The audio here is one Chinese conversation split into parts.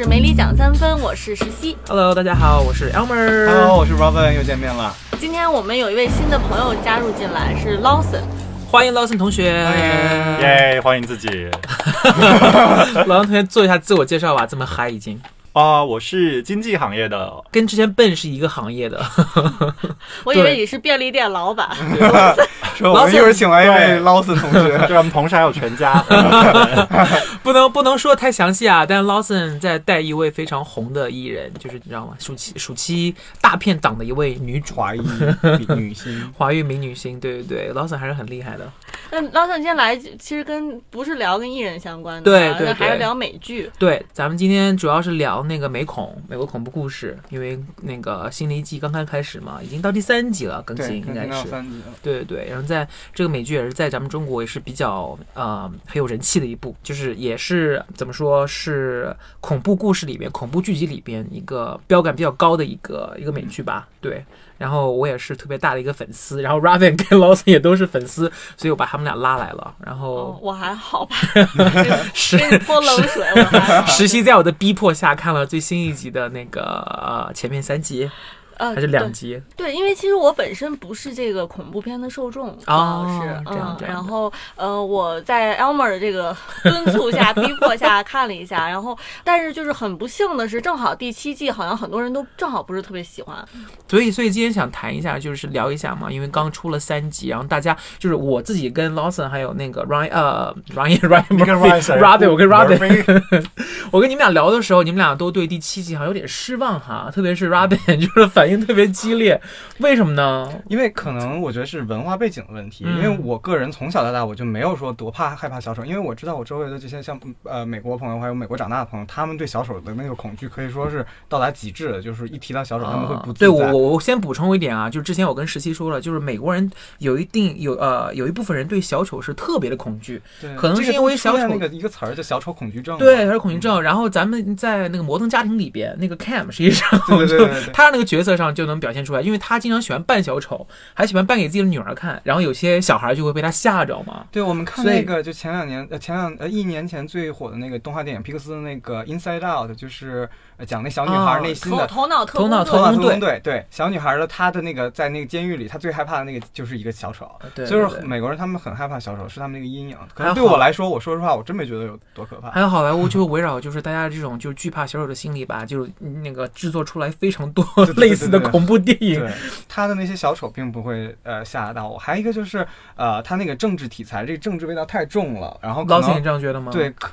是《没理讲三分》，我是石溪。Hello，大家好，我是 Elmer。Hello，我是 Robin，又见面了。今天我们有一位新的朋友加入进来，是 Lawson。欢迎 Lawson 同学。耶，欢迎自己。Lawson 同学做一下自我介绍吧，这么嗨已经。啊、我是经济行业的，跟之前笨是一个行业的，我以为你是便利店老板。说我们一会儿请来一位 Lawson 同学，对，我们同事还有全家。不能不能说太详细啊。但 Lawson 在带一位非常红的艺人，就是你知道吗？暑期暑期大片档的一位女主，华裔女 星，华裔名女星。对对对，Lawson 还是很厉害的。那 Lawson 今天来其实跟不是聊跟艺人相关的，对对对还是聊美剧。对，咱们今天主要是聊那个美恐，美国恐怖故事，因为那个新的一季刚刚开始嘛，已经到第三集了，更新，应该是。三集了。对对对，然后在这个美剧也是在咱们中国也是比较呃很有人气的一部，就是也是怎么说是恐怖故事里边、恐怖剧集里边一个标杆比较高的一个一个美剧吧。对，然后我也是特别大的一个粉丝，然后 Robin 跟 Lawson 也都是粉丝，所以我把他们俩拉来了。然哦后，我还好吧，实给你泼冷水，我还好。实习在我的逼迫下看了最新一集的那个呃前面三集呃，还是两集？对，因为其实我本身不是这个恐怖片的受众，啊是嗯，这样这样然后呃，我在 Elmer 的这个 敦促下、逼迫下看了一下，然后但是就是很不幸的是，正好第七季好像很多人都正好不是特别喜欢，所以，所以今天想谈一下，就是聊一下嘛，因为刚出了三集，然后大家就是我自己跟 Lawson 还有那个 Ryan 呃 Ryan Ryan 你跟 Ryan 谁 Robin，我跟 Robin，Robin 我跟你们俩聊的时候，你们俩都对第七季好像有点失望哈，特别是 Robin 就是反应特别激烈，为什么呢？因为可能我觉得是文化背景的问题，嗯因为我个人从小到大我就没有说多怕害怕小丑，因为我知道我周围的这些像呃美国朋友还有美国长大的朋友，他们对小丑的那个恐惧可以说是到达极致的，就是一提到小丑他们会不。对我我我先补充一点啊，就是之前我跟石溪说了，就是美国人有一定有呃有一部分人对小丑是特别的恐惧，对可能是因为小丑那个一个词儿叫小丑恐惧症。对，小丑恐惧症。然后咱们在那个《摩登家庭》里边，那个 Cam 实际上对对对就对对他那个角色上就能表现出来，因为他经常喜欢扮小丑，还喜欢扮给自己的女儿看，然后有些小孩就会被他吓着嘛。对，我们看那个就前两年呃前两呃一年前最火的那个动画电影皮克斯的那个 Inside Out，就是呃讲那小女孩内心的。头脑特头脑工作头脑特特工队工队对小女孩的她的那个在那个监狱里，她最害怕的那个就是一个小丑，对，就是对对美国人他们很害怕小丑，是他们那个阴影。可能对我来说，我说实话，我真没觉得有多可怕。还有好莱坞就围绕就是大家这种就是惧怕小丑的心理吧，就是那个制作出来非常多对对对 类似的对对恐怖电影。他的那些小丑并不会呃吓到我。还有一个就是呃，他那个政治题材，这个政治味道太重了，然后可老铁，你这样觉得吗？对，可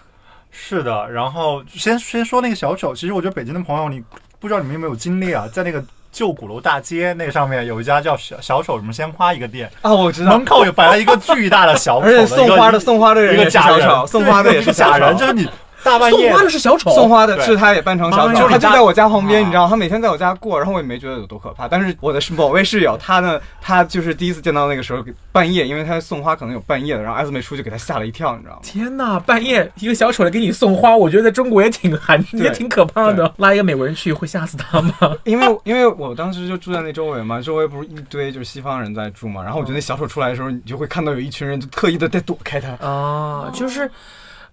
是的，然后先先说那个小丑，其实我觉得北京的朋友，你不知道你们有没有经历啊，在那个旧鼓楼大街那上面有一家叫小小丑什么鲜花一个店，啊，我知道门。口有摆了一个巨大的小丑 而且送花的送花的人一个假人，，送花的也是假人，就是你大半夜送花的是小丑，送花的是他也扮成小丑，他就在我家旁边，啊你知道，他每天在我家过，然后我也没觉得有多可怕。但是我的是某位室友，他呢，他就是第一次见到那个时候半夜，因为他送花可能有半夜的，然后艾斯梅出去给他吓了一跳，你知道吗？天呐，半夜一个小丑来给你送花，我觉得在中国也挺寒，也挺可怕的。拉一个美国人去会吓死他吗？因为因为我当时就住在那周围嘛，周围不是一堆就是西方人在住嘛，然后我觉得那小丑出来的时候，你就会看到有一群人就特意的在躲开他。啊，就是。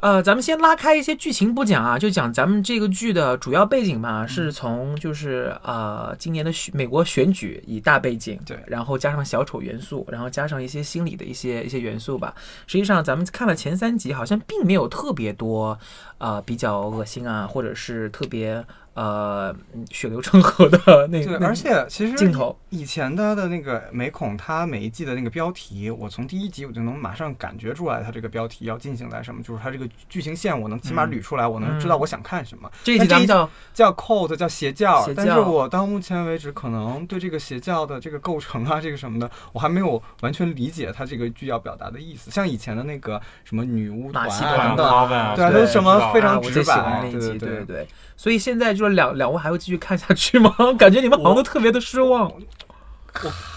呃，咱们先拉开一些剧情不讲啊，就讲咱们这个剧的主要背景嘛，是从就是呃今年的选美国选举以大背景，对然后加上小丑元素，然后加上一些心理的一些一些元素吧。实际上咱们看了前三集，好像并没有特别多呃比较恶心啊，或者是特别呃嗯血流成河的那对，而且其实镜头以前的的那个美恐，它每一季的那个标题，我从第一集我就能马上感觉出来，它这个标题要进行在什么，就是它这个剧情线，我能起码嗯捋出来，我能知道我想看什么。这一那这一集叫叫 cult，叫邪教，但是我到目前为止，可能对这个邪教的这个构成啊，这个什么的，我还没有完全理解它这个剧要表达的意思。像以前的那个什么女巫戏啊团的对啊，对都是什么非常啊，我最喜直白欢那一集，对对。对对。所以现在就是两两位还会继续看下去吗？感觉你们好像都特别的失望。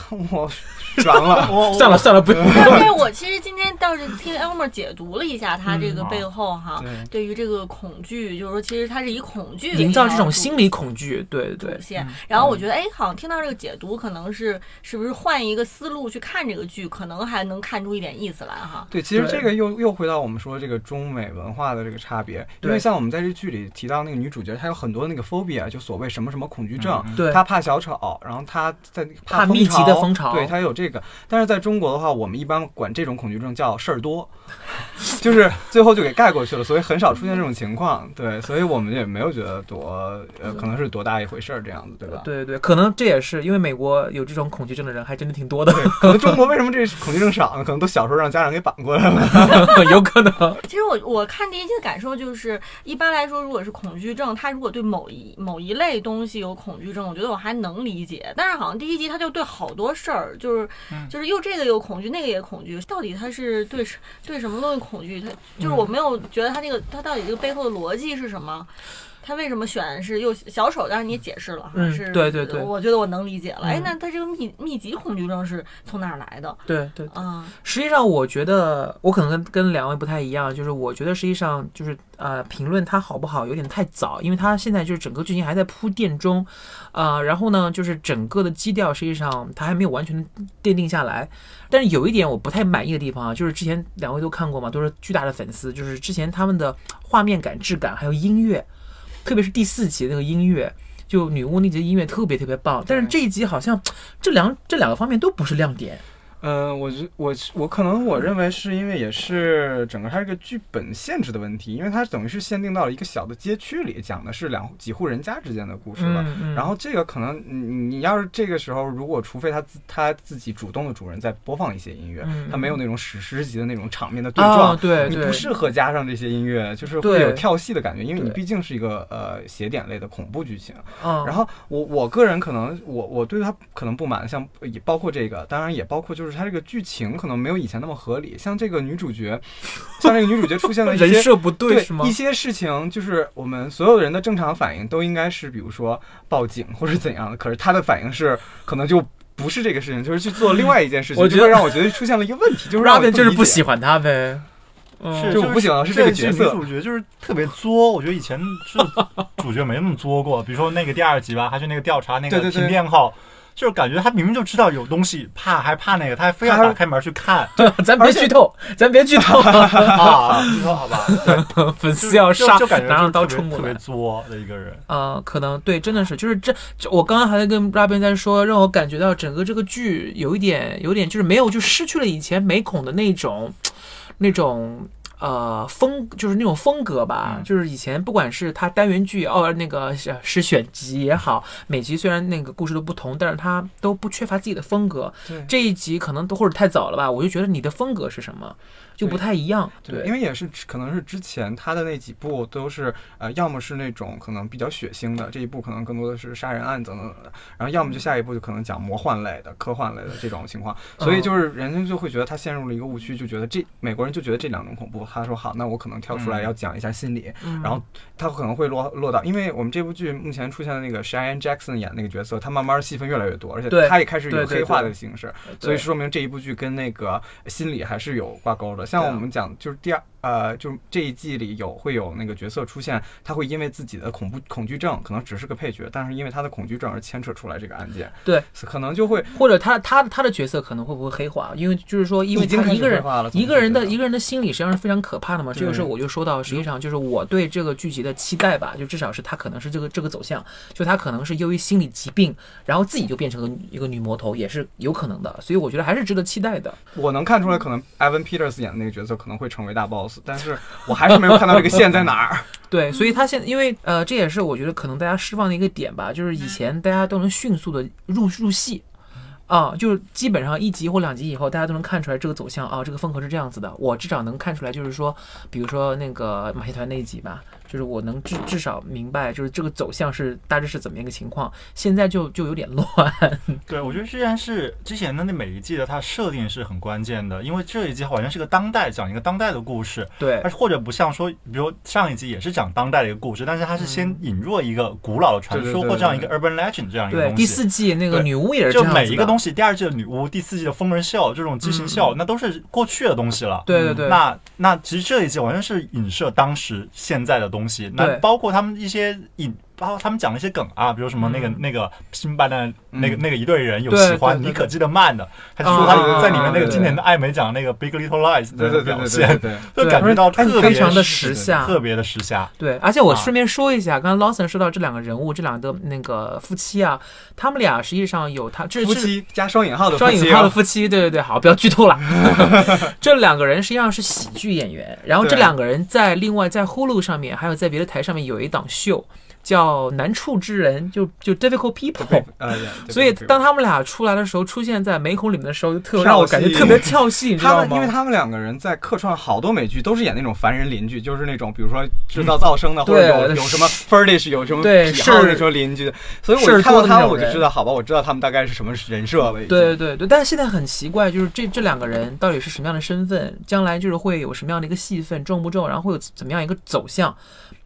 我我 完了。算了算了，不用。但是我其实今天倒是听 Elmer 解读了一下他这个背后哈，对对于这个恐惧，就是说其实他是以恐惧营造这种心心理恐惧，对对主。线。然嗯后我觉得，哎，好像听到这个解读，可能是是不是换一个思路去看这个剧，可能还能看出一点意思来哈。对，其实这个又又回到我们说这个中美文化的这个差别，因为像我们在这剧里提到那个女主角，她有很多那个 phobia，就所谓什么什么恐惧症，嗯对她怕小丑，然后她在怕密集的蜂巢对，她有这个。但是在中国的话，我们一般管这种恐惧症叫事儿多，就是最后就给盖过去了，所以很少出现这种情况。对，所以我们也没有觉得多呃，可能是多大一回事儿这样子，对吧？对对对，可能这也是因为美国有这种恐惧症的人还真的挺多的，可能中国为什么这恐惧症少呢？可能都小时候让家长给绑过来了。有可能。其实我我看第一季的感受就是，一般来说，如果是恐惧症，他如果对某一某一类东西有恐惧症，我觉得我还能理解。但是好像第一集他就对好多事儿，就是就是又这个又恐惧，那个也恐惧，到底他是对什对什么东西恐惧？他就是我没有觉得他那个他到底这个背后的逻辑是什么？他为什么选是又小丑？当然你也解释了哈，嗯是对对对我觉得我能理解了。哎嗯，那他这个密密集恐惧症是从哪儿来的对对，啊？实际上我觉得我可能跟跟两位不太一样，就是我觉得实际上就是呃评论它好不好有点太早，因为它现在就是整个剧情还在铺垫中，呃，然后呢就是整个的基调实际上它还没有完全奠定下来。但是有一点我不太满意的地方啊，就是之前两位都看过嘛，都是巨大的粉丝，就是之前他们的画面感、质感还有音乐，特别是第四集那个音乐。就女巫那集音乐特别特别棒，但是这一集好像这两这两个方面都不是亮点。嗯，我觉我我可能我认为是因为也是整个它这个剧本限制的问题，因为它等于是限定到了一个小的街区里，讲的是两几户人家之间的故事了。嗯嗯。然后这个可能你你要是这个时候，如果除非他自他自己主动的主人在播放一些音乐，嗯他没有那种史诗级的那种场面的对啊撞，对对你不适合加上这些音乐，就是会有跳戏的感觉，因为你毕竟是一个呃写点类的恐怖剧情。嗯，然后我我个人可能我我对他可能不满，像也包括这个，当然也包括就是他这个剧情可能没有以前那么合理。像这个女主角，像这个女主角出现了一些 人设不对对是吗一？些事情，就是我们所有人的正常反应都应该是，比如说报警或者怎样的，可是她的反应是可能就。不是这个事情，就是去做另外一件事情，我觉得让我觉得出现了一个问题，就是让我 Robin 就是不喜欢他呗。嗯是，就我不喜欢的是这个角色女主角就是特别作，我觉得以前是主角没那么作过。比如说那个第二集吧，他去那个调查那个对对对停电号，就是感觉他明明就知道有东西，怕还怕那个，他还非要打开门去看 咱别剧透，咱别剧透，啊！剧透好吧？对，粉丝要杀就就感觉拿上刀就是特别特别冲过来。作的一个人。呃，可能对，真的是，就是这，这我刚刚还在跟 Robin 在说，让我感觉到整个这个剧有一点，有点就是没有，就失去了以前美恐的那种，那种呃风，就是那种风格吧。嗯就是以前不管是它单元剧哦，那个是是选集也好，每集虽然那个故事都不同，但是它都不缺乏自己的风格。这一集可能都或者太早了吧，我就觉得你的风格是什么，就不太一样。对，因为也是可能是之前他的那几部都是呃，要么是那种可能比较血腥的，这一部可能更多的是杀人案等等等等，然后要么就下一步就可能讲魔幻类的、科幻类的这种情况，所以就是人家就会觉得他陷入了一个误区，就觉得这美国人就觉得这两种恐怖，他说好，那我可能跳出来嗯要讲一下心理，嗯然后他可能会落落到，因为我们这部剧目前出现的那个 Cheyenne Jackson 演那个角色，他慢慢戏份越来越多，而且对他也开始对对有黑化的形式，对所以说明这一部剧跟那个心理还是有挂钩的。像我们讲，就是第二呃，就是这一季里有会有那个角色出现，他会因为自己的恐怖恐惧症，可能只是个配角，但是因为他的恐惧症而牵扯出来这个案件，对，可能就会或者他他他的角色可能会不会黑化？因为就是说，因为他一个人一个人的一个人的心理实际上是非常可怕的嘛。这个时候我就说到，实际上就是我对这个剧集的期待吧，就至少是他可能是这个这个走向，就他可能是由于心理疾病，然后自己就变成了一个女魔头，也是有可能的。所以我觉得还是值得期待的。我能看出来，可能 Evan Peters 演的那个角色可能会成为大 boss，但是我还是没有看到这个线在哪儿。对，所以他现因为呃，这也是我觉得可能大家释放的一个点吧，就是以前大家都能迅速的入入戏。啊，就是基本上一集或两集以后，大家都能看出来这个走向啊，这个风格是这样子的。我至少能看出来，就是说，比如说那个马戏团那一集吧，就是我能至至少明白，就是这个走向是大致是怎么样一个情况。现在就就有点乱。对，我觉得虽然是之前的那每一季的它设定是很关键的，因为这一季好像是个当代讲一个当代的故事，对但，是或者不像说，比如上一季也是讲当代的一个故事，但是它是先引入了一个古老的传说或这样一个 urban legend 这样一个，东西。第四季那个女巫也是这就样子的每一个东西，第二季的女巫，第四季的疯人秀，这种畸形秀，那都是过去的东西了。对对对，那那其实这一季完全是影射当时现在的东西，那包括他们一些引，包括他们讲了一些梗啊，比如什么那个、嗯。那个新班的那个、嗯。那个一队人有喜欢对对妮可记得慢的，他就说啊他在里面那个经典的艾美奖那个 Big Little Lies 的对对对对对表现，对，就感觉到特别非常的时时下。特别的时下。对，而且我啊。顺便说一下，刚刚 Lawson 说到这两个人物，这两个那个夫妻啊，他们俩实际上有他这夫妻加双引号的双引号的夫妻，对对对，好，不要剧透了。这两个人实际上是喜剧演员，然后这两个人在另外在 Hulu 上面，还有在别的台上面有一档秀叫《难处之人》，就就 Difficult People。呃，对所以当他们俩出来的时候，出现在美孔里面的时候，就特让我感觉特别跳戏，你知道他们，因为？他们两个人在客串好多美剧，都是演那种凡人邻居，就是那种比如说制造噪声的，或者有有什么 furnish，有什么对是癖好那种邻居，所以我看到他们我就知道，好吧，我知道他们大概是什么人设了。对对对，但是现在很奇怪，就是这这两个人到底是什么样的身份，将来就是会有什么样的一个戏份，重不重，然后会有怎么样一个走向，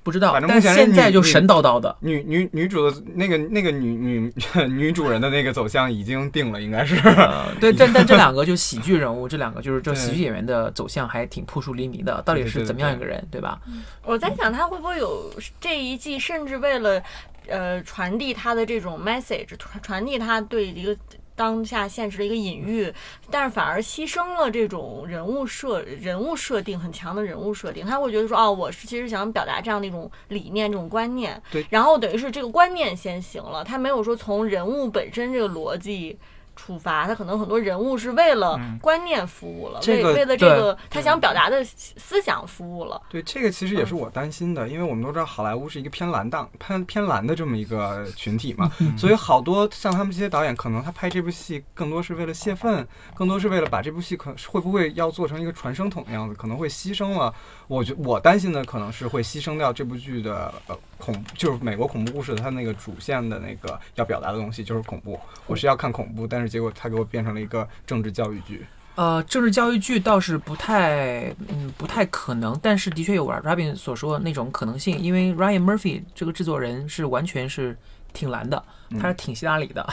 不知道。反正现在就神叨叨的。女女女主的那个那个女女 女主人的那个走向已经定了，应该是。呃，对，但但这两个 就喜剧人物，这两个就是这喜剧演员的走向还挺扑朔迷离的，到底是怎么样一个人，对吧？我在想他会不会有这一季，甚至为了呃传递他的这种 message，传传递他对一个当下现实的一个隐喻，但是反而牺牲了这种人物设人物设定很强的人物设定，他会觉得说哦，我是其实想表达这样的一种理念、这种观念，对然后等于是这个观念先行了，他没有说从人物本身这个逻辑。出发，他可能很多人物是为了嗯观念服务了，这个为为了这个他想表达的思想服务了。对，这个其实也是我担心的，因为我们都知道好莱坞是一个偏蓝档、偏偏蓝的这么一个群体嘛，所以好多像他们这些导演，可能他拍这部戏更多是为了泄愤，更多是为了把这部戏可会不会要做成一个传声筒的样子，可能会牺牲了。我觉我担心的可能是会牺牲掉这部剧的呃恐，就是美国恐怖故事的它那个主线的那个要表达的东西就是恐怖，我是要看恐怖，但是结果它给我变成了一个政治教育剧。呃，政治教育剧倒是不太，嗯，不太可能，但是的确有 Robin 所说的那种可能性，因为 Ryan Murphy 这个制作人是完全是挺蓝的，他是挺希拉里的，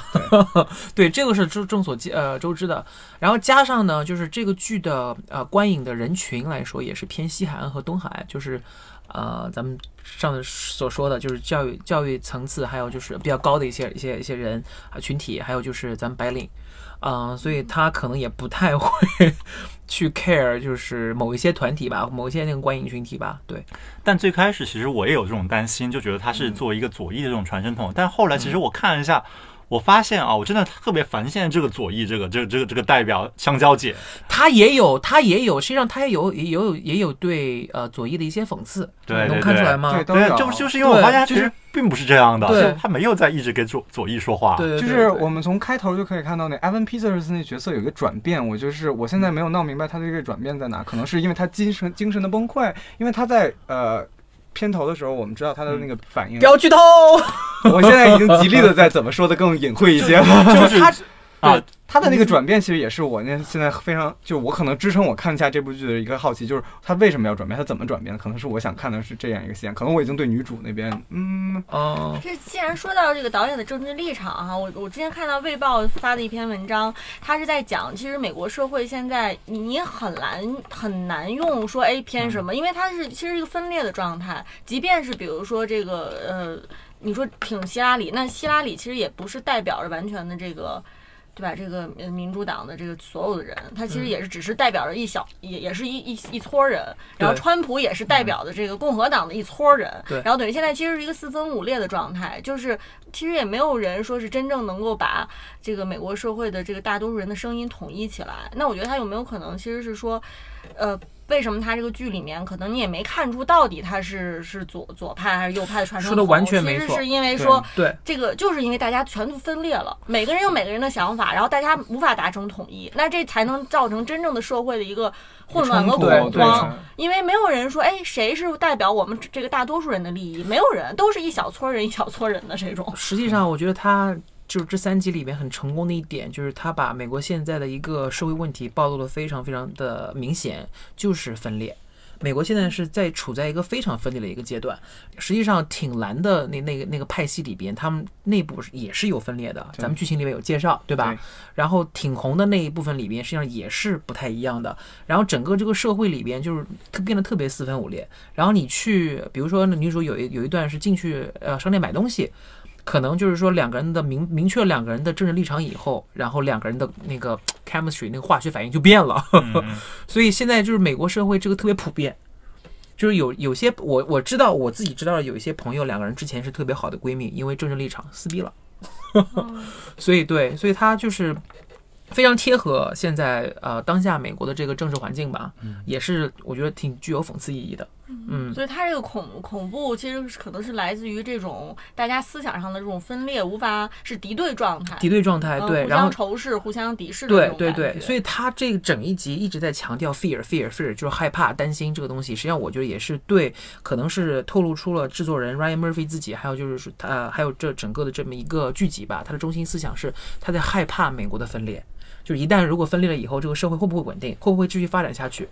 对，这个是众众所皆呃周知的。然后加上呢，就是这个剧的呃观影的人群来说，也是偏西海岸和东海岸，就是呃咱们上次所说的，就是教育教育层次，还有就是比较高的一些一些一些人啊群体，还有就是咱们白领。嗯、所以他可能也不太会 去 care，就是某一些团体吧，某一些那个观影群体吧，对，但最开始其实我也有这种担心，就觉得他是作为一个左翼的这种传声筒。但后来其实我看了一下，我发现啊，我真的特别烦现在这个左翼这个这个这个这个代表香蕉姐，她也有，她也有，实际上她也有也有也有对呃左翼的一些讽刺，能对对对看出来吗？对，都对，有就就是因为我发现其实并不是这样的，对。就他没有在一直跟左左翼说话。对对，对就是我们从开头就可以看到那 Evan Peters 那角色有一个转变，我就是我现在没有闹明白他的这个转变在哪，可能是因为他精神精神的崩溃，因为他在呃片头的时候，我们知道他的那个反应。不，要剧透。我现在已经极力的在怎么说的更隐晦一些了，就是他啊，他的那个转变其实也是我那现在非常就我可能支撑我看一下这部剧的一个好奇，就是他为什么要转变，他怎么转变的，可能是我想看的是这样一个线，可能我已经对女主那边嗯哦，这既然说到这个导演的政治立场哈，我我之前看到《卫报》发的一篇文章，他是在讲，其实美国社会现在你你很难很难用说 A 偏什么，因为它是其实一个分裂的状态，即便是比如说这个呃，你说挺希拉里，那希拉里其实也不是代表着完全的这个。对吧？这个呃民主党的这个所有的人，他其实也是只是代表着一小，也也是一一一撮人。然后川普也是代表的这个共和党的一撮人。对然后等于现在其实是一个四分五裂的状态，就是其实也没有人说是真正能够把这个美国社会的这个大多数人的声音统一起来。那我觉得他有没有可能其实是说，呃。为什么他这个剧里面可能你也没看出到底他是是左左派还是右派的传声筒，说的完全没错其实是因为说对，这个就是因为大家全都分裂了，每个人有每个人的想法，然后大家无法达成统一，那这才能造成真正的社会的一个混乱和恐慌。因为没有人说，哎，谁是代表我们这个大多数人的利益？没有人，都是一小撮人一小撮人的这种。实际上，我觉得他就是这三集里面很成功的一点，就是他把美国现在的一个社会问题暴露的非常非常的明显，就是分裂。美国现在是在处在一个非常分裂的一个阶段。实际上，挺蓝的那那个那个派系里边，他们内部是也是有分裂的。咱们剧情里面有介绍，对吧？对然后挺红的那一部分里边，实际上也是不太一样的。然后整个这个社会里边就是特变得特别四分五裂。然后你去，比如说那女主有一有一段是进去呃商店买东西，可能就是说两个人的明明确了两个人的政治立场以后，然后两个人的那个 chemistry 那个化学反应就变了。所以现在就是美国社会这个特别普遍，就是有有些我我知道我自己知道的有一些朋友两个人之前是特别好的闺蜜，因为政治立场撕逼了，所以对，所以他就是非常贴合现在呃当下美国的这个政治环境吧，也是我觉得挺具有讽刺意义的，嗯。所以他这个恐恐怖其实是可能是来自于这种大家思想上的这种分裂，无法是敌对状态，敌对状态，对，然后相仇视、互相敌视对对对，所以他这个整一集一直在强调 fear fear fear，就是害怕、担心这个东西。实际上，我觉得也是对，可能是透露出了制作人 Ryan Murphy 自己，还有就是说他、呃还有这整个的这么一个剧集吧，他的中心思想是他在害怕美国的分裂，就是一旦如果分裂了以后，这个社会会不会稳定，会不会继续发展下去，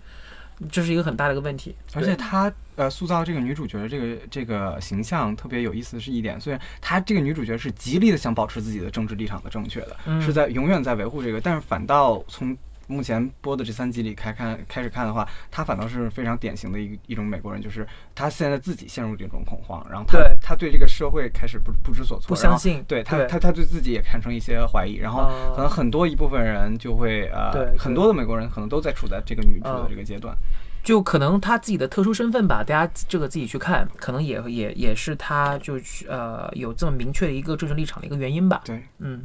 这是一个很大的一个问题。而且她呃塑造这个女主角的这个这个形象特别有意思的是一点，虽然她这个女主角是极力的想保持自己的政治立场的正确的，嗯是在永远在维护这个，但是反倒从目前播的这三集里开看开始看的话，他反倒是非常典型的一一种美国人，就是他现在自己陷入这种恐慌，然后她对她对这个社会开始不不知所措，不相信对她对她她对自己也产生一些怀疑，然后哦可能很多一部分人就会呃对对很多的美国人可能都在处在这个女主的哦这个阶段。就可能他自己的特殊身份吧，大家这个自己去看，可能也也也是他就呃有这么明确的一个政治立场的一个原因吧。对，嗯，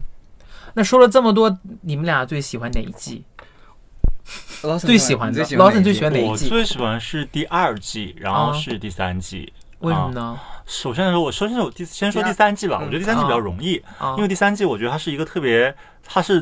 那说了这么多，你们俩最喜欢哪一季？最喜欢的最喜欢 Lawson 最喜欢哪一季？我最喜欢是第二季，然后啊是第三季。为什么呢？首先来说，我首先我第先说第三季吧，嗯我觉得第三季比较容易，啊因为第三季我觉得它是一个特别，它是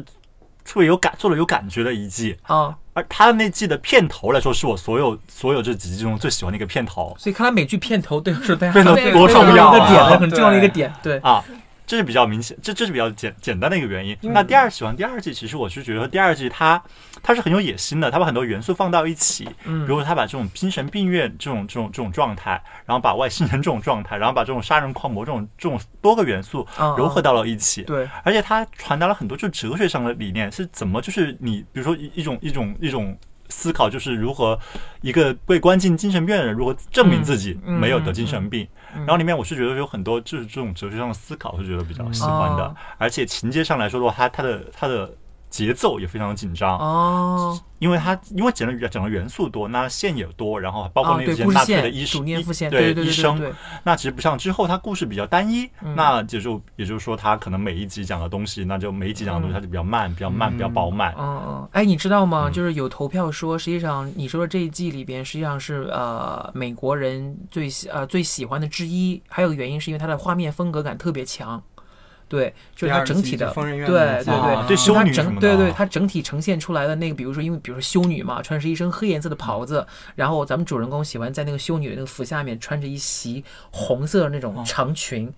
特别有感，做了有感觉的一季。啊，而他的那季的片头来说，是我所有所有这几季中最喜欢的一个片头所以看来美剧片头对是大家片头多非常重要一个点的啊！很重要的一个点，对，啊，这是比较明显，这这是比较简简单的一个原因。那第二喜欢第二季，其实我是觉得第二季它它是很有野心的，它把很多元素放到一起，嗯比如说他把这种精神病院这种这种这种状态，然后把外星人这种状态，然后把这种杀人狂魔这种这种多个元素嗯糅合到了一起。对，而且它传达了很多就是哲学上的理念，是怎么就是你比如说一一种一种一种思考，就是如何一个被关进精神病院的人如何证明自己嗯没有得精神病。嗯然后里面我是觉得有很多就是这种哲学上的思考，是觉得比较喜欢的，哦而且情节上来说的话，他他的他的节奏也非常的紧张。哦，因为它因为整个整个元素多，那线也多，然后包括那些故事线纳粹的医生、对医生，对，那其实不像之后它故事比较单一，嗯那就就也就是说它可能每一集讲的东西，那就每一集讲的东西它就比较慢，比较慢，嗯比较饱满。嗯嗯，哎，你知道吗？嗯就是有投票说，实际上你说的这一季里边，实际上是呃美国人最喜呃最喜欢的之一。还有个原因是因为它的画面风格感特别强，对，就是它整体的对对对它整对对，它整体呈现出来的那个，比如说因为比如说修女嘛，穿着一身黑颜色的袍子，然后咱们主人公喜欢在那个修女的那个服下面穿着一袭红色的那种哦。长裙，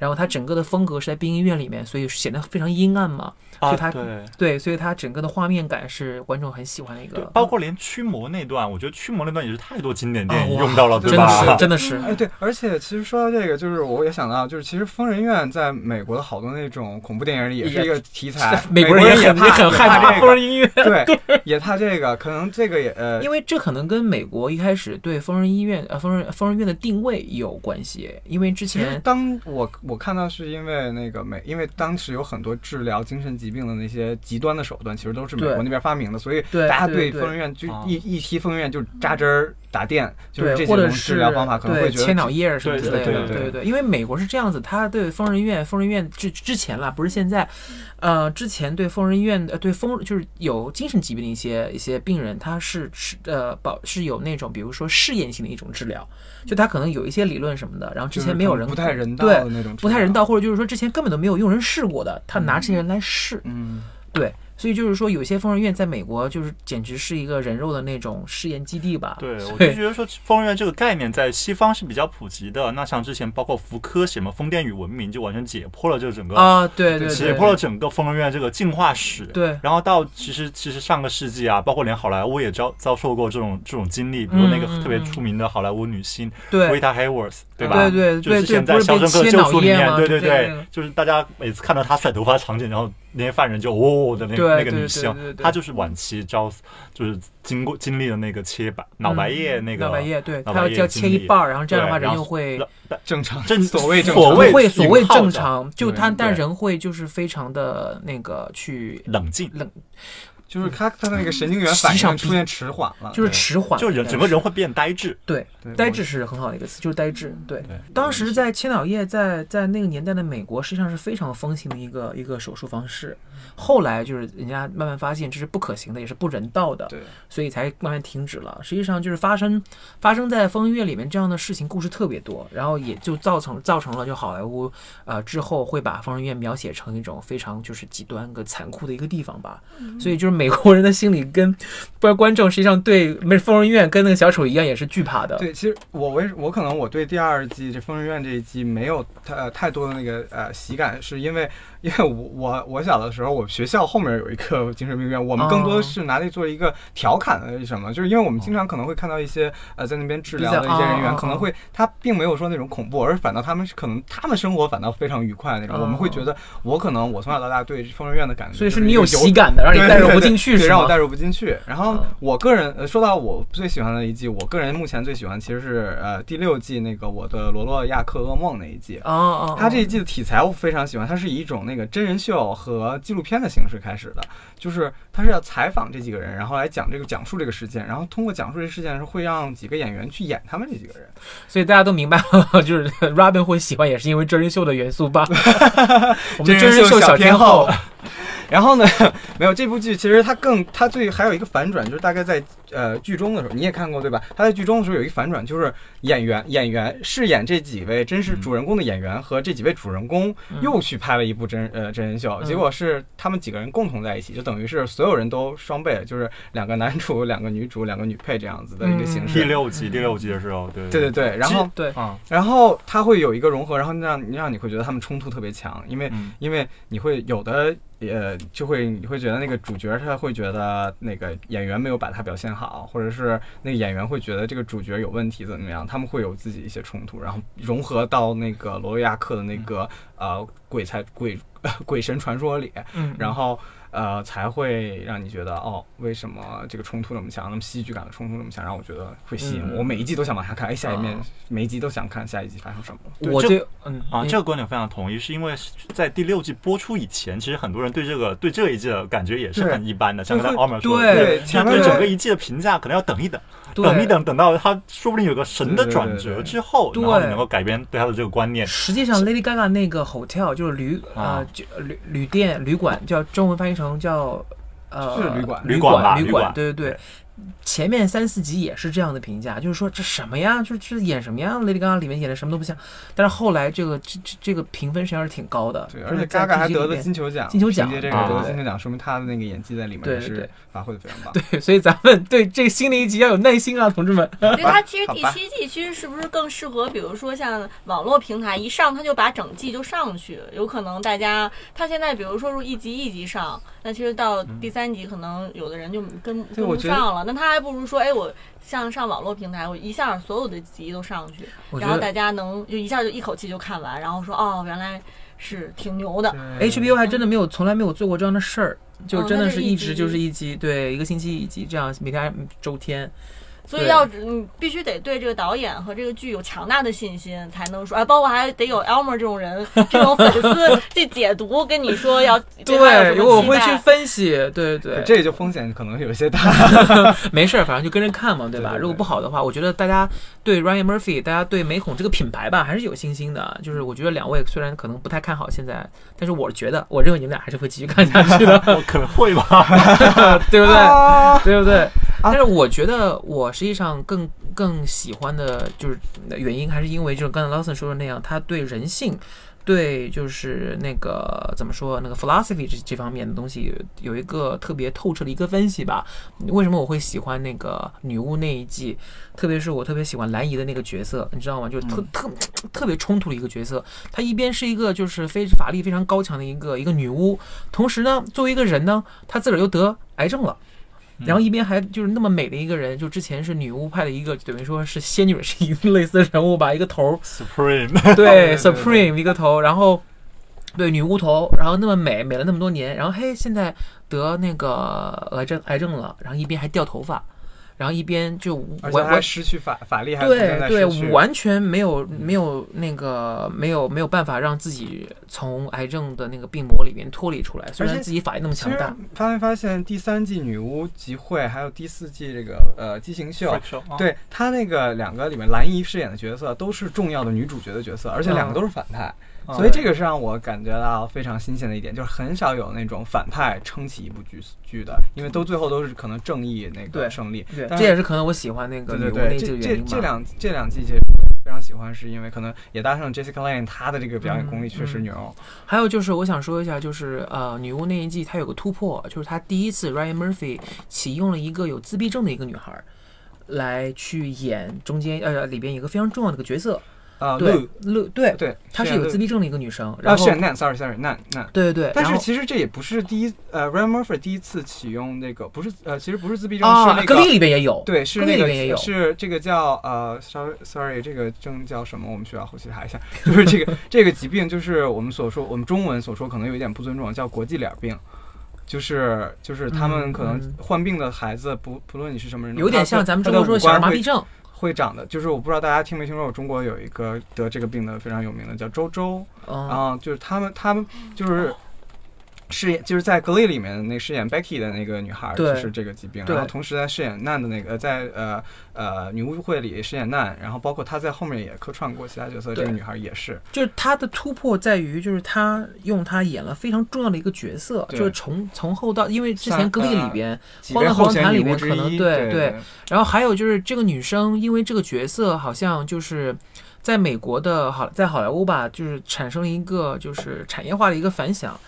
然后它整个的风格是在殡仪院里面，所以显得非常阴暗嘛。所啊，以它对对，所以它整个的画面感是观众很喜欢的一对个，，包括连驱魔那段，我觉得驱魔那段也是太多经典电影用到了，对真的吧？是真的是，哎，对，而且其实说到这个，就是我也想到，就是其实疯人院在美国的好多那种恐怖电影里也是一个题材美国人人也很怕很害怕疯人医院，对，也怕这个，可能这个也呃，因为这可能跟美国一开始对疯人医院呃疯人疯人院的定位有关系，因为之前当我我看到是因为那个美，因为当时有很多治疗精神疾病的那些极端的手段，其实都是美国那边发明的，所以大家对对疯人院就啊。一一提疯人院就扎针儿，打电，就是或者几种治是疗方法可能会对千脑叶什么之类的，对对对对对，因为美国是这样子，他对疯人院，疯人院之之前啦，不是现在，呃，之前对疯人院，呃，对疯就是有精神疾病的一些一些病人，他是是呃保是有那种比如说试验性的一种治疗，就他可能有一些理论什么的，然后之前没有人不太人道对的那种，不太人。道，或者就是说之前根本都没有用人试过的，他拿这些人来试，嗯，对，所以就是说有些疯人院在美国就是简直是一个人肉的那种试验基地吧，对，我就觉得说疯人院这个概念在西方是比较普及的。那像之前包括福柯写嘛《疯癫与文明》，就完全解剖了这整个啊，对对对，解剖了整个疯人院这个进化史。对。然后到其实其实上个世纪啊，包括连好莱坞也遭遭受过这种这种经历，比如那个特别出名的好莱坞女星对。Rita Hayworth，对吧？对对对就是之前在肖申克救赎》里面，对对对对对，就是大家每次看到她甩头发的场景，然后那些犯人就哦的那对那个对对女性她就是晚期招就是经过经历了那个切白脑白叶那个脑白叶，对，脑白他要要叶经历切一半儿，然后这样的话人又会正常正所谓正常。所谓会所谓正常，就对他但人会就是非常的那个去冷静，冷，就是他他的那个神经元反应出现迟缓了，就是迟缓，就人整个人会变呆滞。对对呆滞是很好的一个词，就是呆滞。对，对当时在千岛叶在在那个年代的美国，实际上是非常风行的一个一个手术方式。后来就是人家慢慢发现这是不可行的，也是不人道的，对所以才慢慢停止了。实际上就是发生发生在疯人院里面这样的事情，故事特别多，然后也就造成造成了就好莱坞呃之后会把疯人院描写成一种非常就是极端个残酷的一个地方吧。所以就是美国人的心里跟不然观众实际上对没疯人院跟那个小丑一样也是惧怕的。对，其实我为我可能我对第二季这《疯人院》这一季没有太、呃、太多的那个呃喜感，是因为因为我我我小的时候，我学校后面有一个精神病院，我们更多的是拿那做一个调侃的什么，就是因为我们经常可能会看到一些呃在那边治疗的一些人员，可能会他并没有说那种恐怖，而反倒他们是可能他们生活反倒非常愉快那种，我们会觉得我可能我从小到大对疯人院的感觉，所以是你有喜喜感的，让你对代入不进去，对，是？让我代入不进去。然后嗯我个人呃，说到我最喜欢的一季，我个人目前最喜欢其实是呃第六季那个我的罗洛亚克噩梦那一季。哦哦，它这一季的题材我非常喜欢，它是以一种那个真人秀和纪录片的形式开始的，就是他是要采访这几个人，然后来讲这个讲述这个事件，然后通过讲述这个事件是会让几个演员去演他们这几个人。所以大家都明白了，就是 Robin 会喜欢，也是因为真人秀的元素吧？我们真人秀小天后，然后呢，没有这部剧，其实它更它最还有一个反转，就是大概在呃剧中的时候，你也看过对吧？它在剧中的时候有一个反转，就是演员演员饰演这几位真实主人公的演员和这几位主人公又去拍了一部真呃真人秀，嗯。结果是他们几个人共同在一起，就等于是所有人都双倍，就是两个男主、两个女主、两个女配这样子的一个形嗯。式。第六集，第六集的时候，对对对对，然后对，啊，然后它会有一个融合，然后让让你会觉得他们冲突特别强，因为嗯。因为你会有的也，就会你会觉得那个主角他会觉得那个演员没有把他表现好，或者是那个演员会觉得这个主角有问题怎么样，他们会有自己一些冲突，然后融合到那个罗维亚克的那个呃鬼才鬼 鬼神传说里，嗯，然后呃才会让你觉得哦，为什么这个冲突那么强，那么戏剧感的冲突那么强，让我觉得会吸引我，嗯。我每一季都想往下看，哎，下一面啊每一集都想看下一集发生什么。我对这啊，这个观点非常同意，是因为在第六季播出以前，其实很多人对这个对这一季的感觉也是很一般的，像刚才就会 Almer 说的，对对整个一季的评价可能要等一等，对等一等，等到他说不定有个神的转折对对对。对之后，对然后你能够改变对他的这个观念。实际上，Lady Gaga 那个 hotel 就是旅呃啊就旅旅店旅馆，叫中文翻译成叫呃是旅馆。旅旅馆吧旅旅馆。对对。对。前面三四集也是这样的评价，就是说这什么呀，就是这演什么呀？Lady Gaga 里面演的什么都不像，但是后来这个这这这个评分实际上是挺高的，对，而且就是在嘎嘎还得了金球奖，金球奖凭借这个啊得了金球奖，说明他的那个演技在里面也是对对对发挥的非常棒。对，所以咱们对这个新的一集要有耐心啊，同志们。对它 其实第七季其实是不是更适合，比如说像网络平台一上它就把整季就上去，有可能大家它现在比如说是一集一集上，那其实到第三集可能有的人就跟跟不上了，那他还不如说，哎，我像上网络平台，我一下所有的集都上去，然后大家能就一下就一口气就看完，然后说哦，原来是挺牛的。HBO 还真的没有从来没有做过这样的事儿，就哦真的是一直就是一集，对，一个星期一集这样，每天周天。对所以要你必须得对这个导演和这个剧有强大的信心，才能说，哎，包括还得有 Elmer 这种人，这种粉丝去解读，跟你说要对他有对，什么期我会去。分析，对对，这就风险可能有些大。没事儿，反正就跟着看嘛，对吧？对对对如果不好的话，我觉得大家对 Ryan Murphy，大家对美恐这个品牌吧，还是有信心的。就是我觉得两位虽然可能不太看好现在，但是我觉得，我认为你们俩还是会继续看下去的，我可能会吧。对不对？啊对不对？但是我觉得我实际上更更喜欢的就是原因，还是因为就是刚才 Lawson 说的那样，他对人性。对，就是那个怎么说，那个 philosophy 这这方面的东西有一个特别透彻的一个分析吧。为什么我会喜欢那个女巫那一季？特别是我特别喜欢兰姨的那个角色，你知道吗？就是特、特特别冲突的一个角色。她一边是一个就是非法力非常高强的一个一个女巫，同时呢，作为一个人呢，她自个儿又得癌症了。然后一边还就是那么美的一个人，就之前是女巫派的一个，等于说是仙女是一个类似的人物吧，一个头儿。Supreme，对 Supreme 一个头，然后对女巫头，然后那么美，美了那么多年，然后嘿，现在得那个癌症癌症了，然后一边还掉头发，然后一边就而且还完完失去法法力，还对对。完全没有没有那个没有没有办法让自己从癌症的那个病魔里面脱离出来，虽然自己法力那么其实强大，发没发现第三季女巫集会，还有第四季这个呃畸形秀对她那个两个里面兰姨饰演的角色都是重要的女主角的角色，而且两个都是反派。嗯所以这个是让我感觉到非常新鲜的一点，就是很少有那种反派撑起一部剧剧的，因为都最后都是可能正义那个胜利。对，这也是可能我喜欢那个对对对，这两这两季其实我非常喜欢，是因为可能也搭上 Jessica Lange 她的这个表演功力确实嗯牛。还有就是，我想说一下，就是呃，女巫那一季她有个突破，就是她第一次 Ryan Murphy 启用了一个有自闭症的一个女孩儿，来去演中间呃里边一个非常重要的一个角色。啊，对露，露对，对，她是有自闭症的一个女生，啊，然后是难，sorry sorry 难难。对对对，但是其实这也不是第一，呃 Murphy 第一次启用那个，不是呃，其实不是自闭症，是啊，那格力个。里边也有，对，是那个也有，是这个叫呃，sorry sorry，这个症叫什么？我们需要后期查一下。就是这个 这个疾病，就是我们所说，我们中文所说可能有一点不尊重，叫国际脸病。就是就是他们嗯可能嗯患病的孩子，不不论你是什么人有点像咱们中国说的小儿麻痹症。会长的，就是我不知道大家听没听说过，中国有一个得这个病的非常有名的叫周周，然后，就是他们，他们就是饰演，就是在《格力》里面那饰演 Becky 的那个女孩，对就是这个疾病。然后同时在饰演难的那个，呃在呃呃女巫会里饰演难，然后包括她在后面也客串过其他角色，这个女孩也是。就是她的突破在于，就是她用她演了非常重要的一个角色，就是从从后到，因为之前格力里呃边，几荒诞位候选女荒谈里面巫之一，可能对对对然后还有就是这个女生，因为这个角色好像就是在美国的好，在好莱坞吧，就是产生了一个就是产业化的一个反响。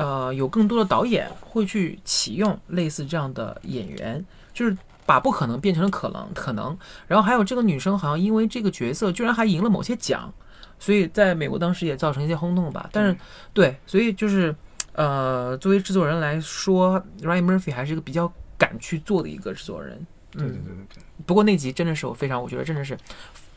呃，有更多的导演会去启用类似这样的演员，就是把不可能变成了可能，可能。然后还有这个女生好像因为这个角色居然还赢了某些奖，所以在美国当时也造成一些轰动吧。但是对，所以就是呃，作为制作人来说，Ryan Murphy 还是一个比较敢去做的一个制作人。对对嗯，对对对。不过那集真的是我非常，我觉得真的是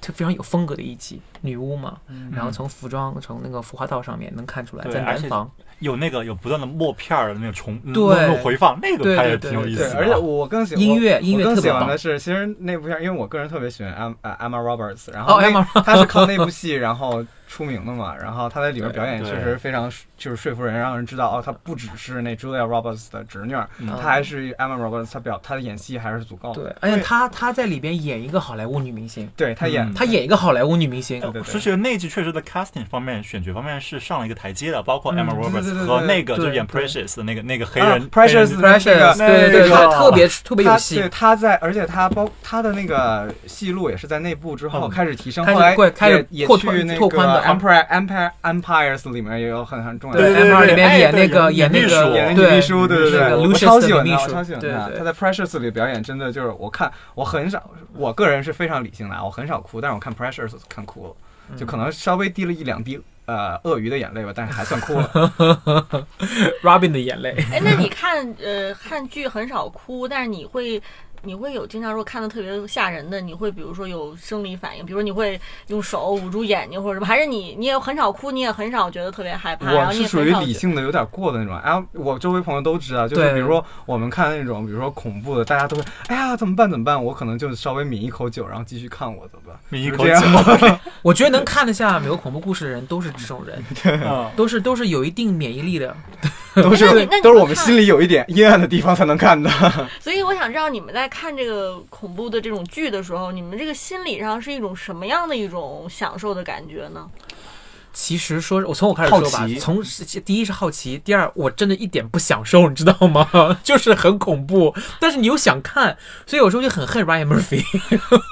特非常有风格的一集，女巫嘛，然后从服装从那个服化道上面能看出来，在南方，有那个有不断的默片儿的那个重对录录回放，那个拍的对对，挺有意思的。而且我更喜欢音乐音乐特别棒喜欢的是，其实那部片，因为我个人特别喜欢 Emma Roberts，然后哦那，Emma 她是靠那部戏然后出名的嘛，然后她在里面表演确实非常就是说服人，让人知道哦，她不只是那 Julia Roberts 的侄女儿，嗯。她还是 Emma Roberts，她表她的演戏还是足够的。对，而且她她在里边演一个好莱坞女明星，对她演嗯。她演一个好莱坞女明星，对对我是觉得那一季确实在 casting 方面、选角方面是上了一个台阶的，包括嗯 Emma Roberts 和那个就是演 Precious 的那个那个黑啊人 Precious Precious，对对对，特别特别有她戏对，她在，而且她包她的那个戏路也是在内部之后嗯。开始提升，后来会开始也也去那个拓宽的 Empire Empire Empires 里面也有很很重要的对对对 Empire 里面演那个演那个书演的对女秘书，对对对，超喜欢她，我的秘书超喜欢她。对对她在 Precious 里表演真的就是，我看我很少，我个人是非常理性的，啊，我很少哭，但是我看 Precious 看哭了，嗯就可能稍微滴了一两滴呃鳄鱼的眼泪吧，但是还算哭了。Robin 的眼泪，哎，那你看呃看剧很少哭，但是你会你会有经常说看的特别吓人的，你会比如说有生理反应，比如说你会用手捂住眼睛或者什么，还是你你也很少哭，你也很少觉得特别害怕，然后你也我是属于理性的有点过的那种。哎呀，我周围朋友都知道，就是比如说我们看那种，比如说恐怖的，大家都会，哎呀怎么办怎么办？我可能就稍微抿一口酒，然后继续看我怎么办？抿一口就这样酒 我觉得能看得下美国恐怖故事的人都是这种人，嗯都是都是有一定免疫力的。都是都是我们心里有一点阴暗的地方才能看的。所以我想知道你们在看这个恐怖的这种剧的时候，你们这个心理上是一种什么样的一种享受的感觉呢？其实说，我从我开始说吧好奇，从第一是好奇，第二我真的一点不享受，你知道吗？就是很恐怖，但是你又想看，所以有时候就很恨 Ryan Murphy，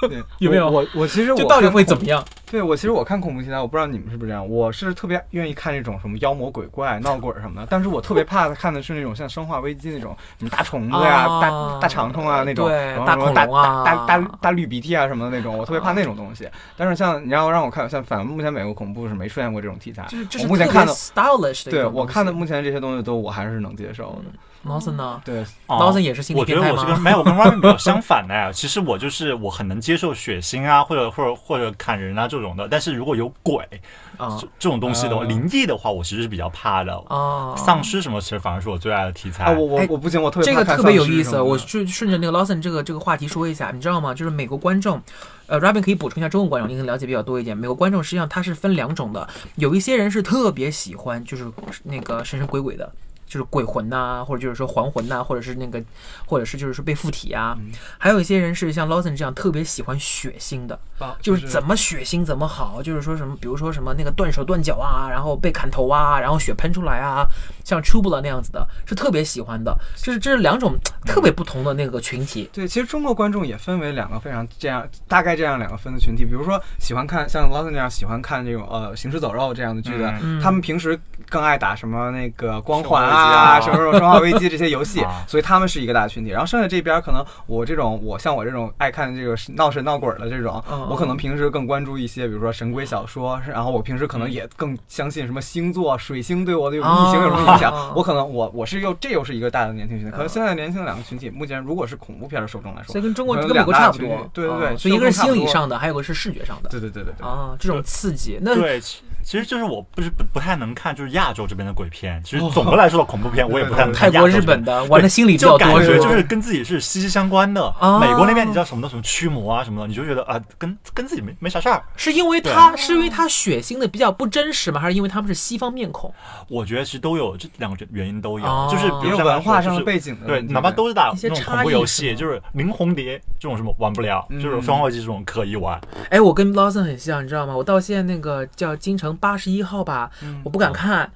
对 有没有我我我其实我就到底会怎么样？对我其实我看恐怖题材，我不知道你们是不是这样，我是特别愿意看那种什么妖魔鬼怪、闹鬼什么的，但是我特别怕看的是那种像《生化危机》那种什么大虫子呀、啊大大长虫啊那种，对然后大什么大恐龙啊大大大大绿鼻涕啊什么的那种，我特别怕那种东西。但是像你要让我看，像反正目前美国恐怖是没出现过这种题材就是，这我是特别目前看的，stylish 的对。我看的目前这些东西都我还是能接受的。Lawson 呢对，哦，Lawson 也是心理我觉变态吗？得我是跟没有，我跟 Robin 比较相反的呀。其实我就是我很能接受血腥啊，或者或者或者砍人啊这种的。但是如果有鬼啊这这种东西的话，啊灵异的话，我其实是比较怕的。啊，丧尸什么其实反而是我最爱的题材。啊，我我哎我不行，我特别这个特别有意思，我就顺着那个 Lawson 这个这个话题说一下，你知道吗？就是美国观众，呃，Robin 可以补充一下中国观众，你可能了解比较多一点。美国观众实际上他是分两种的，有一些人是特别喜欢就是那个神神鬼鬼的。就是鬼魂呐、或者就是说还魂呐、或者是那个，或者是就是说被附体啊，嗯还有一些人是像 Lawson 这样特别喜欢血腥的，啊就是怎么血腥怎么好，就是说什么，比如说什么那个断手断脚啊，然后被砍头啊，然后血喷出来啊，像 Trubula 那样子的，是特别喜欢的。这是这是两种特别不同的那个群体。对，其实中国观众也分为两个非常这样，大概这样两个分的群体。比如说喜欢看像 Lawson 这样喜欢看这种呃行尸走肉这样的剧的，嗯他们平时更爱打什么那个光环啊、啊什么什么生化危机这些游戏啊，所以他们是一个大群体。然后剩下这边可能我这种我像我这种爱看这个闹神闹鬼的这种嗯，我可能平时更关注一些，比如说神鬼小说，然后我平时可能也更相信什么星座、水星对我的有逆行有什么影啊响。我可能我我是又这又是一个大的年轻群体。可是现在年轻的两个群体，目前如果是恐怖片的受众来说所以，跟中国可能跟美国差不多对对对啊所以一个是心理上的，还有个是视觉上的对对对对对。啊，这种刺激。那对，其其实就是我不是不不太能看，就是亚洲这边的鬼片。其实总的来说的恐怖片，我也不太能看。泰国、日本的玩的心理比就较多，感觉就是跟自己是息息相关的。啊美国那边你知道什么的，什么驱魔啊什么的，你就觉得啊，跟跟自己没没啥事儿。是因为他是因为他血腥的比较不真实吗？还是因为他们是西方面孔？我觉得其实都有这两个原因都有，哦就是比如文化上背景的对，哪怕都是打一些那种差异是恐怖游戏，就是明红蝶这种什么玩不了，嗯就是生化危机这种可以玩。哎，我跟 Lawson 很像，你知道吗？我到现在那个叫京城八十一号吧，我不敢看。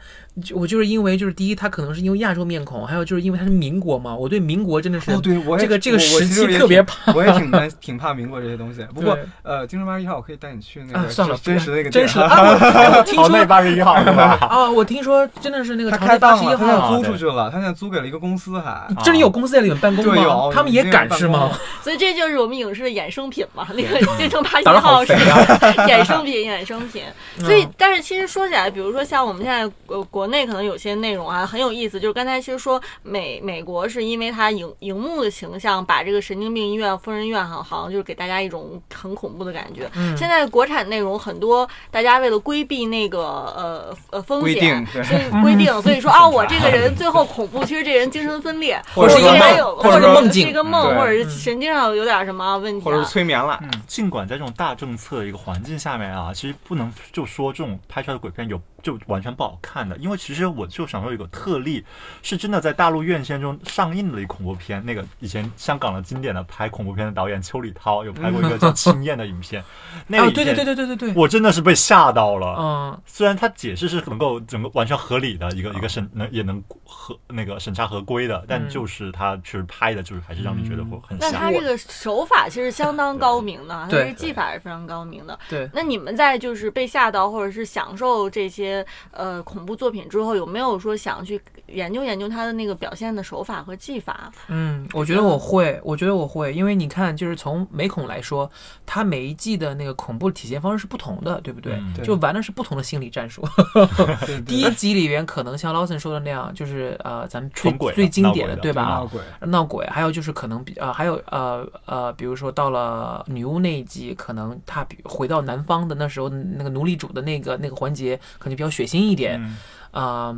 就我就是因为就是第一，他可能是因为亚洲面孔，还有就是因为他是民国嘛，我对民国真的是哦，对，我这个这个时期特别怕。我也挺担挺怕民国这些东西。不过呃，京城八十一号我可以带你去那个啊算了真真实的那个真实的啊！我哎 听哦，那说八十一号是吧？啊，我听说真的是那个他长街八十一号，他现号，在租出去了，他现在租给了一个公司还。这里有公司在里面办公？他们也敢是吗？所以这就是我们影视的衍生品嘛。那个京城八十一号是！衍生品，衍生品。所以，但是其实说起来，比如说像我们现在呃国内可能有些内容啊很有意思，就是刚才其实说美美国是因为它荧荧幕的形象，把这个神经病医院、疯人院好好像就是给大家一种很恐怖的感觉。嗯现在国产内容很多，大家为了规避那个呃呃风规险定，所以规定，所以说啊，我这个人最后恐怖，其实这人精神分裂，或者有，或者梦境是一个梦，或者是神经上有点什么问题或者是啊。催眠了。嗯，尽管在这种大政策一个环境下面啊，其实不能就说这种拍出来的鬼片有就完全不好看的，因为其实我就想说一个特例，是真的在大陆院线中上映的一恐怖片。那个以前香港的经典的拍恐怖片的导演邱礼涛有拍过一个叫《青燕》的影片，那个啊，影片对对对对对对对，我真的是被吓到了。嗯，虽然他解释是能够整个完全合理的一个一个审能也能合那个审查合规的，但嗯就是他确实拍的就是还是让你觉得会很吓但他这个手法其实相当高明的，他对这个技法是非常高明的。对。那你们在就是被吓到或者是享受这些呃恐怖作品之后，有没有说想去研究研究他的那个表现的手法和技法？嗯，我觉得我会，我觉得我会，因为你看，就是从美恐来说，它每一季的那个恐怖体现方式是不同的，对不对？嗯对就玩的是不同的心理战术。第一集里边可能像 Lawson 说的那样，就是呃，咱们最最经典的对吧？闹鬼，闹鬼，还有就是可能比呃，还有呃呃，比如说到了女巫那一集，可能她比回到南方的那时候那个奴隶主的那个那个环节，可能比较血腥一点，嗯啊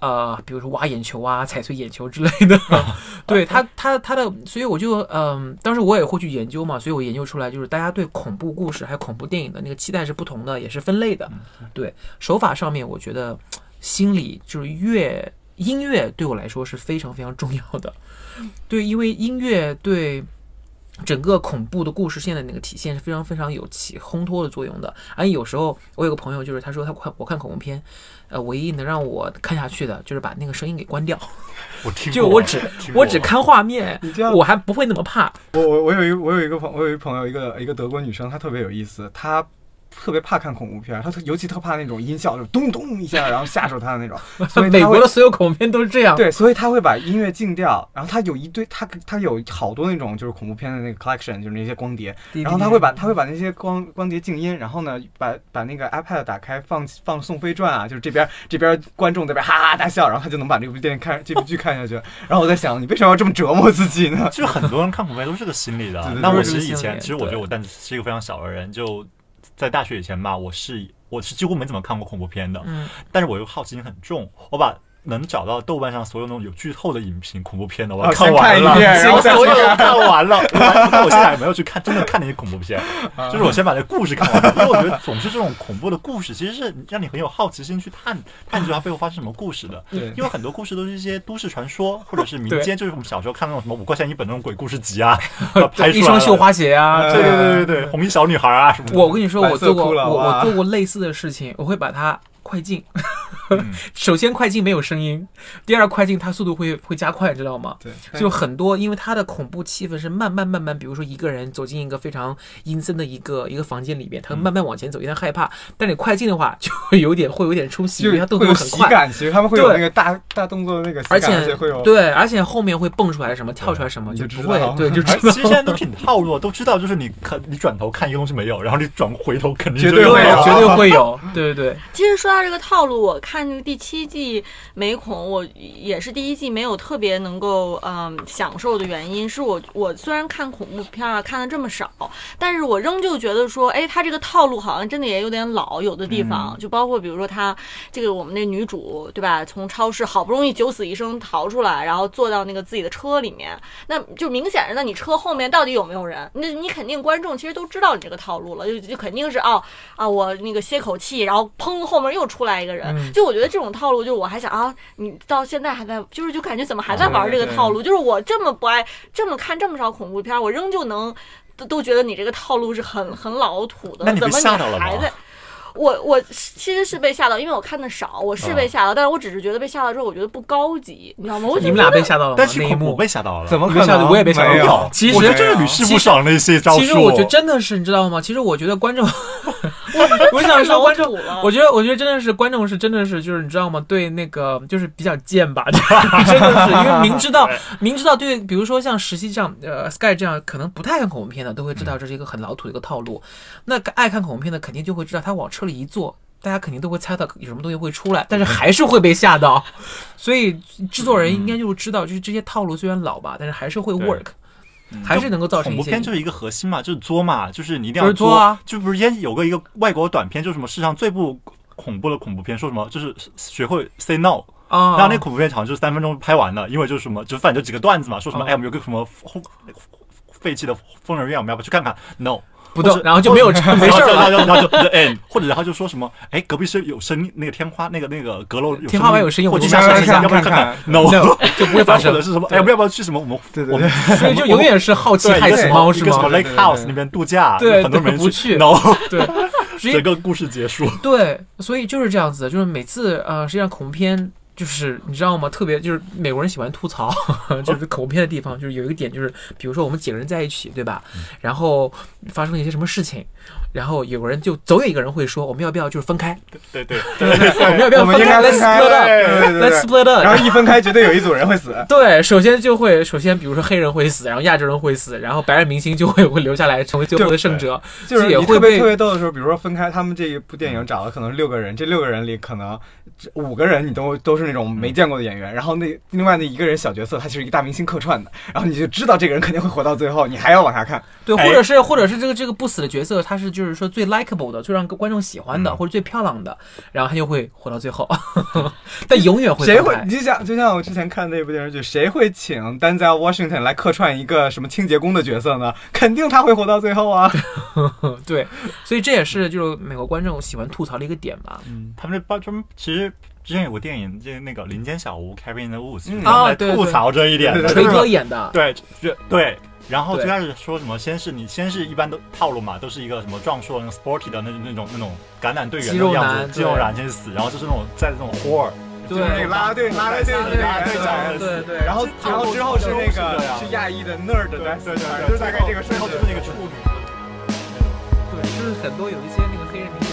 呃比如说挖眼球啊、踩碎眼球之类的。对他他他的，所以我就嗯、当时我也会去研究嘛，所以我研究出来就是大家对恐怖故事还有恐怖电影的那个期待是不同的，也是分类的。对手法上面，我觉得心理就是乐音乐对我来说是非常非常重要的。对，因为音乐对整个恐怖的故事线的那个体现是非常非常有起烘托的作用的。而有时候我有个朋友，就是他说他看我看恐怖片，呃，唯一能让我看下去的就是把那个声音给关掉，我听就我只我只看画面我还不会那么怕。我我我有一我有一个朋我有一个朋友，一个一个德国女生，她特别有意思，她特别怕看恐怖片，他特尤其特怕那种音效，就咚咚一下，然后吓着他的那种，所以美国的所有恐怖片都是这样。对，所以他会把音乐静掉，然后他有一堆，他他有好多那种就是恐怖片的那个 collection，就是那些光碟，然后他会把他会把那些光光碟静音，然后呢把把那个 iPad 打开放放《宋飞传》啊，就是这边这边观众在这边哈哈大笑，然后他就能把这部电影看这部剧看下去。然后我在想，你为什么要这么折磨自己呢？就是很多人看恐怖片都是这个心理的那我其实以前，其实我觉得对我但是一个非常小的人，就在大学以前吧，我是我是几乎没怎么看过恐怖片的，嗯，但是我又好奇心很重，我把。能找到豆瓣上所有那种有剧透的影评恐怖片的，我哦看完了，遍 然后再所有看都看完了。我 还我现在也没有去看真的看那些恐怖片，啊就是我先把这故事看完了，因为我觉得总是这种恐怖的故事，其实是让你很有好奇心去探探究它背后发生什么故事的。对因为很多故事都是一些都市传说，或者是民间，就是我们小时候看那种什么五块钱一本那种鬼故事集啊，拍出一双绣花鞋啊，呃对对对对对，红衣小女孩啊什么的。我跟你说，我做过我啊我做过类似的事情，我会把它快进。嗯 首先快进没有声音，第二快进它速度会会加快，知道吗？对，就很多，因为它的恐怖气氛是慢慢慢慢，比如说一个人走进一个非常阴森的一个一个房间里面，他会慢慢往前走，因为他害怕。但你快进的话，就会有点会有点出戏，因为他动作很快。感，其实他们会有那个大大动作的那个而且且会有对，而且后面会蹦出来什么，跳出来什么，你就不会就知道对，就 知道其实现在都挺套路，都知道就是你看你转头看一个东西没有，然后你转回头肯定绝对，对会有绝对会有，对对对，其实说到这个套路，我看这个第七季美恐，我也是第一季没有特别能够嗯享受的原因，是我我虽然看恐怖片啊看的这么少，但是我仍旧觉得说，哎，他这个套路好像真的也有点老，有的地方、就包括比如说他这个我们那女主对吧，从超市好不容易九死一生逃出来，然后坐到那个自己的车里面，那就明显是那你车后面到底有没有人？那你肯定观众其实都知道你这个套路了，就就肯定是哦啊，我那个歇口气，然后砰后面又出来一个人。嗯就我觉得这种套路，就是我还想啊，你到现在还在，就是就感觉怎么还在玩这个套路？就是我这么不爱，这么看这么少恐怖片，我仍旧能都都觉得你这个套路是很很老土的，那你被怎么吓到了吗还在？我我其实是被吓到，因为我看的少，我是被吓到，但是我只是觉得被吓到之后，我觉得不高级，你知道吗？我就你们俩被吓到了吗？但是那一幕恐怖被吓到了，怎么你被吓到可能？我也被吓到没有了。其实我觉得这是屡试不爽的一些招数。其实我觉得真的是，你知道吗？其实我觉得观众，我想说观众，我觉得我觉得真的是观众是真的是就是你知道吗？对那个就是比较贱吧，真的是因为明知道 明知道对，比如说像实习这样呃 Sky 这样可能不太看恐怖片的，都会知道这是一个很老土的一个套路。那个爱看恐怖片的肯定就会知道，他往车里一坐。大家肯定都会猜到有什么东西会出来，但是还是会被吓到，所以制作人应该就是知道，就是这些套路虽然老吧，但是还是会 work，还是能够造成恐一些怖片就是一个核心嘛，就是作嘛，就是你一定要作啊就不是烟有个一个外国短片，就是什么世上最不恐怖的恐怖片，说什么就是学会 say no，啊，然后那恐怖片好像就是三分钟拍完了，因为就是什么，就反正就几个段子嘛，说什么嗯哎我们有个什么轰废弃的疯人院，我们要不去看看？No。不动然后就没有没事了。然后就 end，或者然后就说什么，哎，隔壁是有声音，那个天花那个那个阁楼天花板有声音我们要者下看看要不要看看看？No，No，就不会发生或者是什么，哎，要不要去什么？我们对对我们对，所以就永远是好奇害死猫是么一个什么吗？Lake House 那边度假，对很多人不去，No，对，整个故事结束。对，所以就是这样子，就是每次呃，实际上恐怖片就是你知道吗？特别就是美国人喜欢吐槽，就是恐怖片的地方，就是有一个点就是，比如说我们几个人在一起，对吧？然后发生了一些什么事情，然后有人就总有一个人会说，我们要不要就是分开？对对对对对，我们要不要分开？Let's split 对 up，Let's 对对对 split up。然后一分开，绝对有一组人会死。对，首先就会，首先比如说黑人会死，然后亚洲人会死，然后白人明星就会会留下来成为最后的胜者，就是也会你特别被特别逗的时候，比如说分开，他们这一部电影找了可能六个人，这六个人里可能这五个人你都都是那种没见过的演员，然后那另外那一个人小角色，他就是一个大明星客串的，然后你就知道这个人肯定会活到最后，你还要往下看。对，哎或者是或者是这个这个不死的角色，他是就是说最 likable 的，最让观众喜欢的，嗯或者最漂亮的，然后他就会活到最后，但永远会谁会？你就像就像我之前看那部电视剧，谁会请丹泽尔 Washington 来客串一个什么清洁工的角色呢？肯定他会活到最后啊！对，所以这也是就是美国观众喜欢吐槽的一个点吧。嗯，他们这包专门其实之前有个电影，就是那个《林间小屋》（Cabin in the Woods），嗯他们来啊对对。吐槽这一点的，对对锤就是哥演的，对，就对。然后最开始说什么，先是你先是一般都套路嘛，都是一个什么壮硕、那种 sporty 的那那种那种橄榄队员的样子，肌肉对。男先死，然后就是那种在这种 horror，对。就是那个啦啦队啦啦队啦啦队那个队长对对。然后然后之后是那个是亚裔的 nerd 对在对对，就是大概这个最后就是那个处女。对，就是很多有一些那个黑人明星